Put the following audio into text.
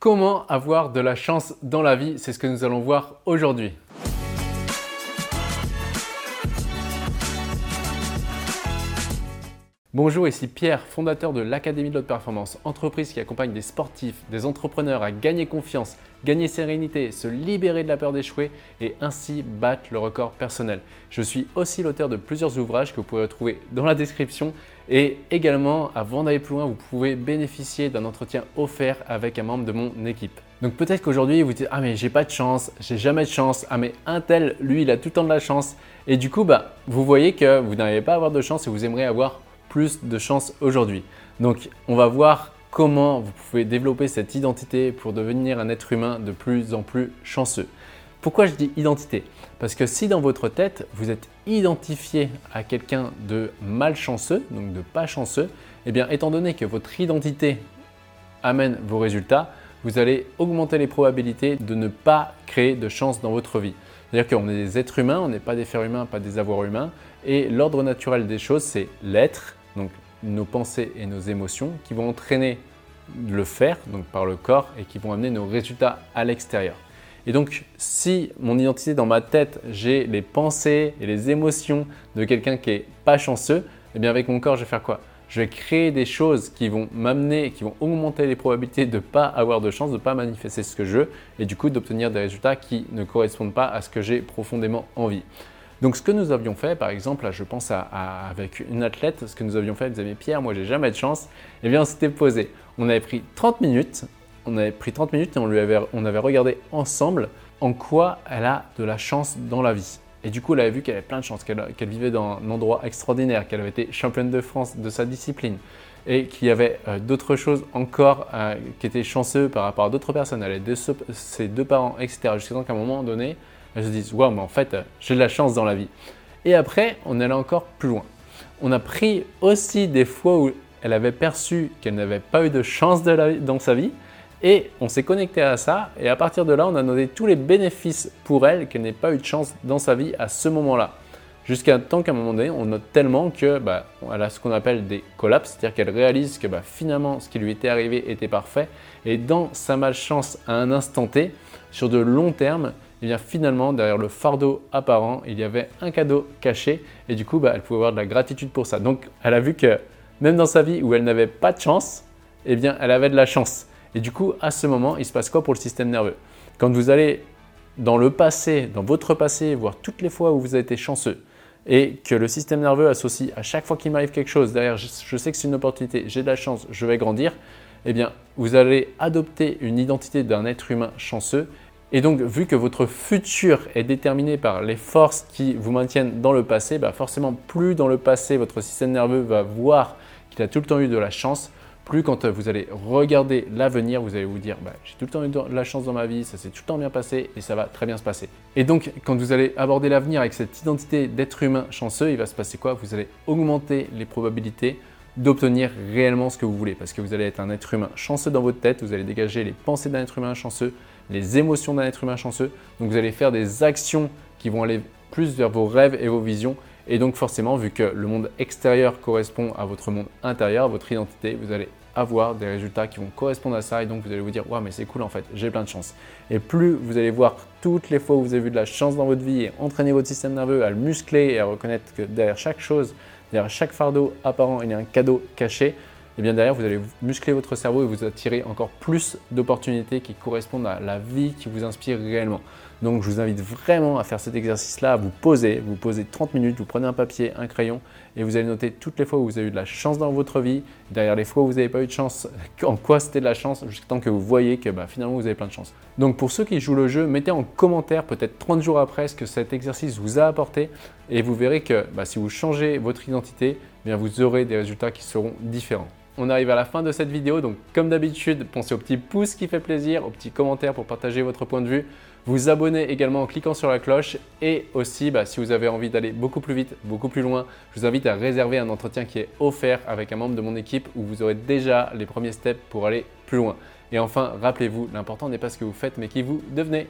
Comment avoir de la chance dans la vie C'est ce que nous allons voir aujourd'hui. Bonjour, ici Pierre, fondateur de l'Académie de l'Haute Performance, entreprise qui accompagne des sportifs, des entrepreneurs à gagner confiance, gagner sérénité, se libérer de la peur d'échouer et ainsi battre le record personnel. Je suis aussi l'auteur de plusieurs ouvrages que vous pouvez retrouver dans la description et également, avant d'aller plus loin, vous pouvez bénéficier d'un entretien offert avec un membre de mon équipe. Donc peut-être qu'aujourd'hui vous dites ah mais j'ai pas de chance, j'ai jamais de chance, ah mais un tel lui il a tout le temps de la chance et du coup bah vous voyez que vous n'arrivez pas avoir de chance et vous aimeriez avoir plus de chance aujourd'hui. Donc on va voir comment vous pouvez développer cette identité pour devenir un être humain de plus en plus chanceux. Pourquoi je dis identité? Parce que si dans votre tête, vous êtes identifié à quelqu'un de malchanceux, donc de pas chanceux, eh bien étant donné que votre identité amène vos résultats, vous allez augmenter les probabilités de ne pas créer de chance dans votre vie. C'est-à-dire qu'on est des êtres humains, on n'est pas des fers humains, pas des avoirs humains, et l'ordre naturel des choses, c'est l'être, donc nos pensées et nos émotions, qui vont entraîner le faire, donc par le corps, et qui vont amener nos résultats à l'extérieur. Et donc, si mon identité dans ma tête, j'ai les pensées et les émotions de quelqu'un qui est pas chanceux, eh bien avec mon corps, je vais faire quoi? Je vais créer des choses qui vont m'amener, qui vont augmenter les probabilités de ne pas avoir de chance, de ne pas manifester ce que je veux, et du coup d'obtenir des résultats qui ne correspondent pas à ce que j'ai profondément envie. Donc ce que nous avions fait, par exemple, je pense à, avec une athlète, ce que nous avions fait, elle disait Pierre, moi j'ai jamais de chance, eh bien on s'était posé. On avait pris 30 minutes, on avait pris 30 minutes et on, lui avait, on avait regardé ensemble en quoi elle a de la chance dans la vie. Et du coup, elle avait vu qu'elle avait plein de chance, qu'elle vivait dans un endroit extraordinaire, qu'elle avait été championne de France de sa discipline et qu'il y avait euh, d'autres choses encore euh, qui étaient chanceux par rapport à d'autres personnes. Elle avait ses deux parents, etc. Jusqu'à un moment donné, elles se disent Waouh, mais en fait, j'ai de la chance dans la vie. Et après, on allait encore plus loin. On a pris aussi des fois où elle avait perçu qu'elle n'avait pas eu de chance dans sa vie. Et on s'est connecté à ça. Et à partir de là, on a noté tous les bénéfices pour elle qu'elle n'ait pas eu de chance dans sa vie à ce moment-là. Jusqu'à temps qu'à un moment donné, on note tellement que bah, a ce qu'on appelle des collapses, c'est-à-dire qu'elle réalise que bah, finalement ce qui lui était arrivé était parfait. Et dans sa malchance à un instant T, sur de long terme, eh bien finalement, derrière le fardeau apparent, il y avait un cadeau caché et du coup, bah, elle pouvait avoir de la gratitude pour ça. Donc, elle a vu que même dans sa vie où elle n'avait pas de chance, eh bien, elle avait de la chance. Et du coup, à ce moment, il se passe quoi pour le système nerveux? Quand vous allez dans le passé, dans votre passé, voir toutes les fois où vous avez été chanceux, et que le système nerveux associe à chaque fois qu'il m'arrive quelque chose, derrière, je sais que c'est une opportunité, j'ai de la chance, je vais grandir, eh bien, vous allez adopter une identité d'un être humain chanceux. Et donc, vu que votre futur est déterminé par les forces qui vous maintiennent dans le passé, bah forcément, plus dans le passé votre système nerveux va voir qu'il a tout le temps eu de la chance, plus quand vous allez regarder l'avenir, vous allez vous dire bah, j'ai tout le temps eu de la chance dans ma vie, ça s'est tout le temps bien passé et ça va très bien se passer. Et donc, quand vous allez aborder l'avenir avec cette identité d'être humain chanceux, il va se passer quoi? Vous allez augmenter les probabilités d'obtenir réellement ce que vous voulez parce que vous allez être un être humain chanceux dans votre tête, vous allez dégager les pensées d'un être humain chanceux, les émotions d'un être humain chanceux. Donc vous allez faire des actions qui vont aller plus vers vos rêves et vos visions. Et donc forcément, vu que le monde extérieur correspond à votre monde intérieur, à votre identité, vous allez avoir des résultats qui vont correspondre à ça. Et donc vous allez vous dire waouh mais c'est cool en fait j'ai plein de chance. Et plus vous allez voir toutes les fois où vous avez vu de la chance dans votre vie et entraîner votre système nerveux à le muscler et à reconnaître que derrière chaque chose derrière chaque fardeau apparent il y a un cadeau caché et bien derrière, vous allez muscler votre cerveau et vous attirer encore plus d'opportunités qui correspondent à la vie qui vous inspire réellement. Donc je vous invite vraiment à faire cet exercice-là, à vous poser, vous posez 30 minutes, vous prenez un papier, un crayon et vous allez noter toutes les fois où vous avez eu de la chance dans votre vie, derrière les fois où vous n'avez pas eu de chance, en quoi c'était de la chance, jusqu'à temps que vous voyez que bah, finalement vous avez plein de chance. Donc pour ceux qui jouent le jeu, mettez en commentaire peut-être 30 jours après ce que cet exercice vous a apporté et vous verrez que bah, si vous changez votre identité, eh vous aurez des résultats qui seront différents on arrive à la fin de cette vidéo. Donc, comme d'habitude, pensez au petit pouce qui fait plaisir, au petit commentaire pour partager votre point de vue. Vous abonnez également en cliquant sur la cloche. Et aussi, bah, si vous avez envie d'aller beaucoup plus vite, beaucoup plus loin, je vous invite à réserver un entretien qui est offert avec un membre de mon équipe où vous aurez déjà les premiers steps pour aller plus loin. Et enfin, rappelez-vous, l'important n'est pas ce que vous faites, mais qui vous devenez.